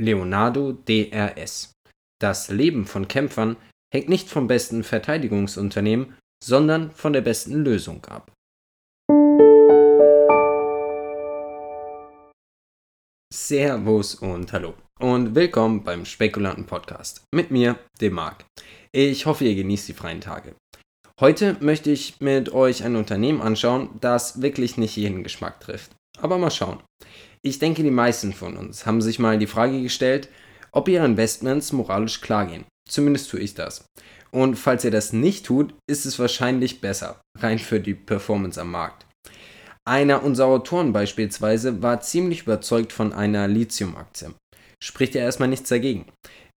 Leonardo DRS. Das Leben von Kämpfern hängt nicht vom besten Verteidigungsunternehmen, sondern von der besten Lösung ab. Servus und hallo und willkommen beim Spekulanten Podcast mit mir, dem Marc. Ich hoffe, ihr genießt die freien Tage. Heute möchte ich mit euch ein Unternehmen anschauen, das wirklich nicht jeden Geschmack trifft. Aber mal schauen. Ich denke, die meisten von uns haben sich mal die Frage gestellt, ob ihre Investments moralisch klar gehen. Zumindest tue ich das. Und falls ihr das nicht tut, ist es wahrscheinlich besser, rein für die Performance am Markt. Einer unserer Autoren beispielsweise war ziemlich überzeugt von einer Lithium-Aktie. Spricht ja erstmal nichts dagegen.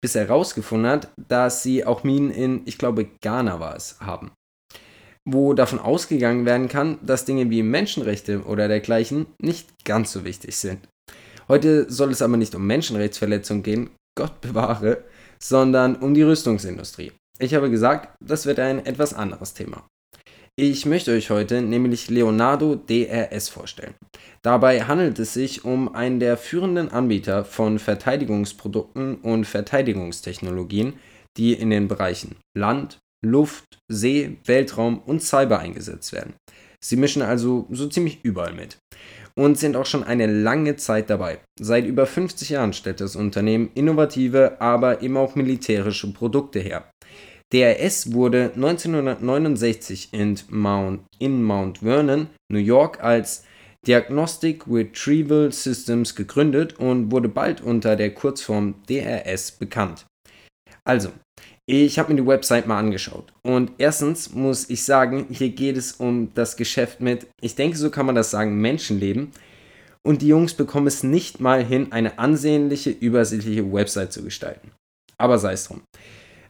Bis er herausgefunden hat, dass sie auch Minen in, ich glaube, Ghana war es, haben wo davon ausgegangen werden kann, dass Dinge wie Menschenrechte oder dergleichen nicht ganz so wichtig sind. Heute soll es aber nicht um Menschenrechtsverletzungen gehen, Gott bewahre, sondern um die Rüstungsindustrie. Ich habe gesagt, das wird ein etwas anderes Thema. Ich möchte euch heute nämlich Leonardo DRS vorstellen. Dabei handelt es sich um einen der führenden Anbieter von Verteidigungsprodukten und Verteidigungstechnologien, die in den Bereichen Land, Luft, See, Weltraum und Cyber eingesetzt werden. Sie mischen also so ziemlich überall mit und sind auch schon eine lange Zeit dabei. Seit über 50 Jahren stellt das Unternehmen innovative, aber eben auch militärische Produkte her. DRS wurde 1969 in Mount, in Mount Vernon, New York als Diagnostic Retrieval Systems gegründet und wurde bald unter der Kurzform DRS bekannt. Also, ich habe mir die Website mal angeschaut. Und erstens muss ich sagen, hier geht es um das Geschäft mit, ich denke, so kann man das sagen, Menschenleben. Und die Jungs bekommen es nicht mal hin, eine ansehnliche, übersichtliche Website zu gestalten. Aber sei es drum.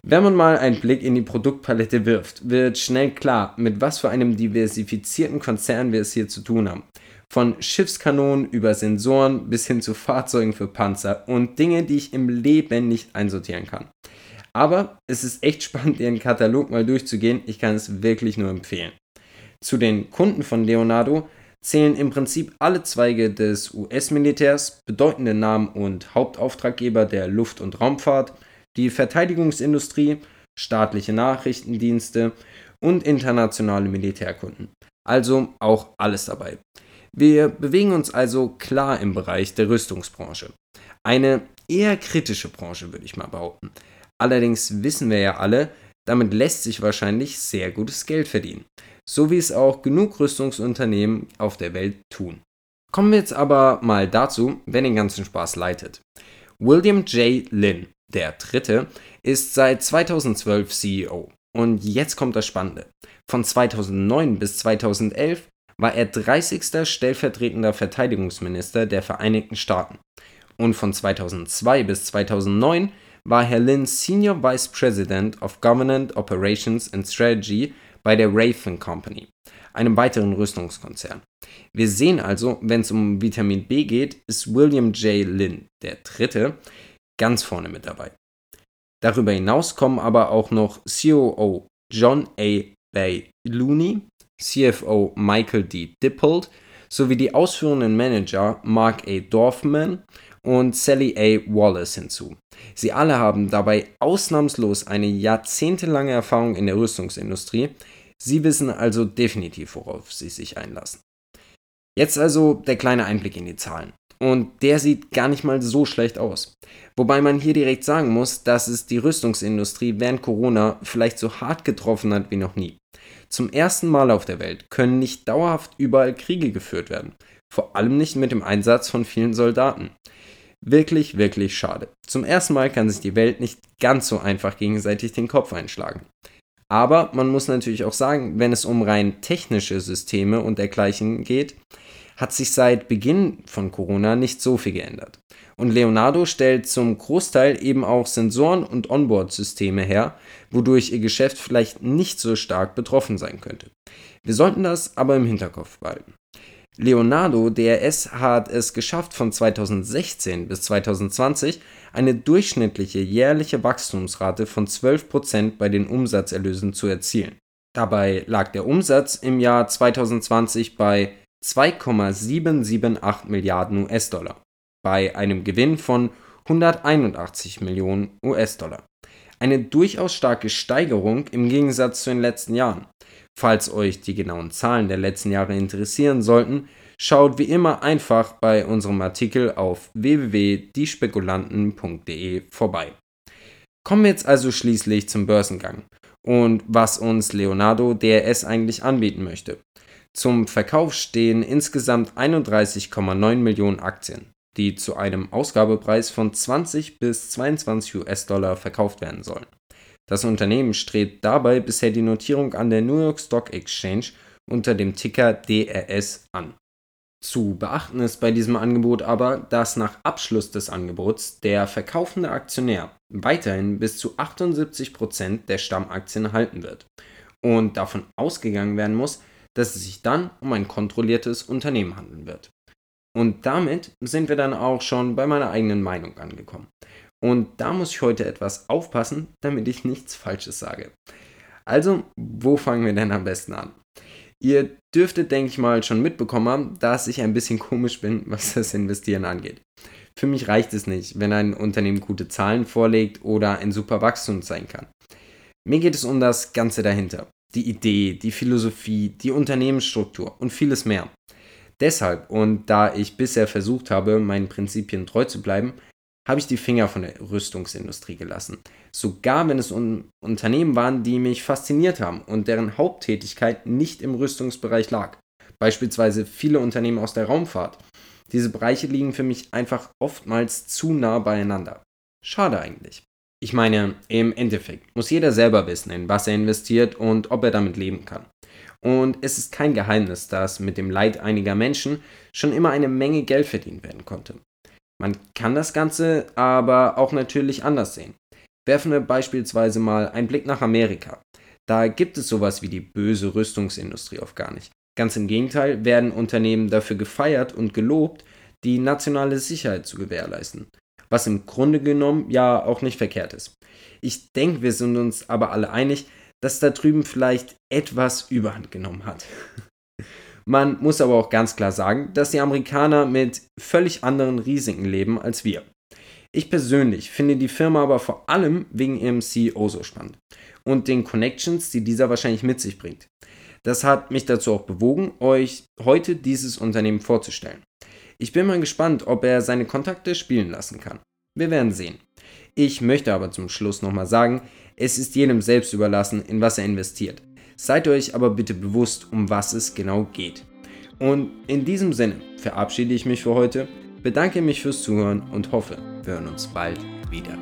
Wenn man mal einen Blick in die Produktpalette wirft, wird schnell klar, mit was für einem diversifizierten Konzern wir es hier zu tun haben. Von Schiffskanonen über Sensoren bis hin zu Fahrzeugen für Panzer und Dinge, die ich im Leben nicht einsortieren kann. Aber es ist echt spannend, ihren Katalog mal durchzugehen. Ich kann es wirklich nur empfehlen. Zu den Kunden von Leonardo zählen im Prinzip alle Zweige des US-Militärs, bedeutende Namen und Hauptauftraggeber der Luft- und Raumfahrt, die Verteidigungsindustrie, staatliche Nachrichtendienste und internationale Militärkunden. Also auch alles dabei. Wir bewegen uns also klar im Bereich der Rüstungsbranche. Eine eher kritische Branche, würde ich mal behaupten. Allerdings wissen wir ja alle, damit lässt sich wahrscheinlich sehr gutes Geld verdienen. So wie es auch genug Rüstungsunternehmen auf der Welt tun. Kommen wir jetzt aber mal dazu, wer den ganzen Spaß leitet. William J. Lynn, der Dritte, ist seit 2012 CEO. Und jetzt kommt das Spannende. Von 2009 bis 2011 war er 30. stellvertretender Verteidigungsminister der Vereinigten Staaten. Und von 2002 bis 2009 war Herr Lin Senior Vice President of Government Operations and Strategy bei der Raytheon Company, einem weiteren Rüstungskonzern. Wir sehen also, wenn es um Vitamin B geht, ist William J. Lin, der Dritte, ganz vorne mit dabei. Darüber hinaus kommen aber auch noch COO John A. Bay Looney, CFO Michael D. Dippold sowie die ausführenden Manager Mark A. Dorfman und Sally A. Wallace hinzu. Sie alle haben dabei ausnahmslos eine jahrzehntelange Erfahrung in der Rüstungsindustrie. Sie wissen also definitiv, worauf sie sich einlassen. Jetzt also der kleine Einblick in die Zahlen. Und der sieht gar nicht mal so schlecht aus. Wobei man hier direkt sagen muss, dass es die Rüstungsindustrie während Corona vielleicht so hart getroffen hat wie noch nie. Zum ersten Mal auf der Welt können nicht dauerhaft überall Kriege geführt werden. Vor allem nicht mit dem Einsatz von vielen Soldaten. Wirklich, wirklich schade. Zum ersten Mal kann sich die Welt nicht ganz so einfach gegenseitig den Kopf einschlagen. Aber man muss natürlich auch sagen, wenn es um rein technische Systeme und dergleichen geht, hat sich seit Beginn von Corona nicht so viel geändert. Und Leonardo stellt zum Großteil eben auch Sensoren und Onboard-Systeme her, wodurch ihr Geschäft vielleicht nicht so stark betroffen sein könnte. Wir sollten das aber im Hinterkopf behalten. Leonardo DRS hat es geschafft, von 2016 bis 2020 eine durchschnittliche jährliche Wachstumsrate von 12% bei den Umsatzerlösen zu erzielen. Dabei lag der Umsatz im Jahr 2020 bei 2,778 Milliarden US-Dollar, bei einem Gewinn von 181 Millionen US-Dollar. Eine durchaus starke Steigerung im Gegensatz zu den letzten Jahren. Falls euch die genauen Zahlen der letzten Jahre interessieren sollten, schaut wie immer einfach bei unserem Artikel auf www.diespekulanten.de vorbei. Kommen wir jetzt also schließlich zum Börsengang und was uns Leonardo DRS eigentlich anbieten möchte. Zum Verkauf stehen insgesamt 31,9 Millionen Aktien, die zu einem Ausgabepreis von 20 bis 22 US-Dollar verkauft werden sollen. Das Unternehmen strebt dabei bisher die Notierung an der New York Stock Exchange unter dem Ticker DRS an. Zu beachten ist bei diesem Angebot aber, dass nach Abschluss des Angebots der verkaufende Aktionär weiterhin bis zu 78% der Stammaktien halten wird und davon ausgegangen werden muss, dass es sich dann um ein kontrolliertes Unternehmen handeln wird. Und damit sind wir dann auch schon bei meiner eigenen Meinung angekommen. Und da muss ich heute etwas aufpassen, damit ich nichts Falsches sage. Also, wo fangen wir denn am besten an? Ihr dürftet, denke ich mal, schon mitbekommen haben, dass ich ein bisschen komisch bin, was das Investieren angeht. Für mich reicht es nicht, wenn ein Unternehmen gute Zahlen vorlegt oder ein super Wachstum sein kann. Mir geht es um das Ganze dahinter. Die Idee, die Philosophie, die Unternehmensstruktur und vieles mehr. Deshalb und da ich bisher versucht habe, meinen Prinzipien treu zu bleiben, habe ich die Finger von der Rüstungsindustrie gelassen. Sogar wenn es un Unternehmen waren, die mich fasziniert haben und deren Haupttätigkeit nicht im Rüstungsbereich lag. Beispielsweise viele Unternehmen aus der Raumfahrt. Diese Bereiche liegen für mich einfach oftmals zu nah beieinander. Schade eigentlich. Ich meine, im Endeffekt muss jeder selber wissen, in was er investiert und ob er damit leben kann. Und es ist kein Geheimnis, dass mit dem Leid einiger Menschen schon immer eine Menge Geld verdient werden konnte. Man kann das Ganze aber auch natürlich anders sehen. Werfen wir beispielsweise mal einen Blick nach Amerika. Da gibt es sowas wie die böse Rüstungsindustrie oft gar nicht. Ganz im Gegenteil werden Unternehmen dafür gefeiert und gelobt, die nationale Sicherheit zu gewährleisten. Was im Grunde genommen ja auch nicht verkehrt ist. Ich denke, wir sind uns aber alle einig, dass da drüben vielleicht etwas Überhand genommen hat. Man muss aber auch ganz klar sagen, dass die Amerikaner mit völlig anderen Risiken leben als wir. Ich persönlich finde die Firma aber vor allem wegen ihrem CEO so spannend und den Connections, die dieser wahrscheinlich mit sich bringt. Das hat mich dazu auch bewogen, euch heute dieses Unternehmen vorzustellen. Ich bin mal gespannt, ob er seine Kontakte spielen lassen kann. Wir werden sehen. Ich möchte aber zum Schluss nochmal sagen, es ist jedem selbst überlassen, in was er investiert. Seid euch aber bitte bewusst, um was es genau geht. Und in diesem Sinne verabschiede ich mich für heute, bedanke mich fürs Zuhören und hoffe, wir hören uns bald wieder.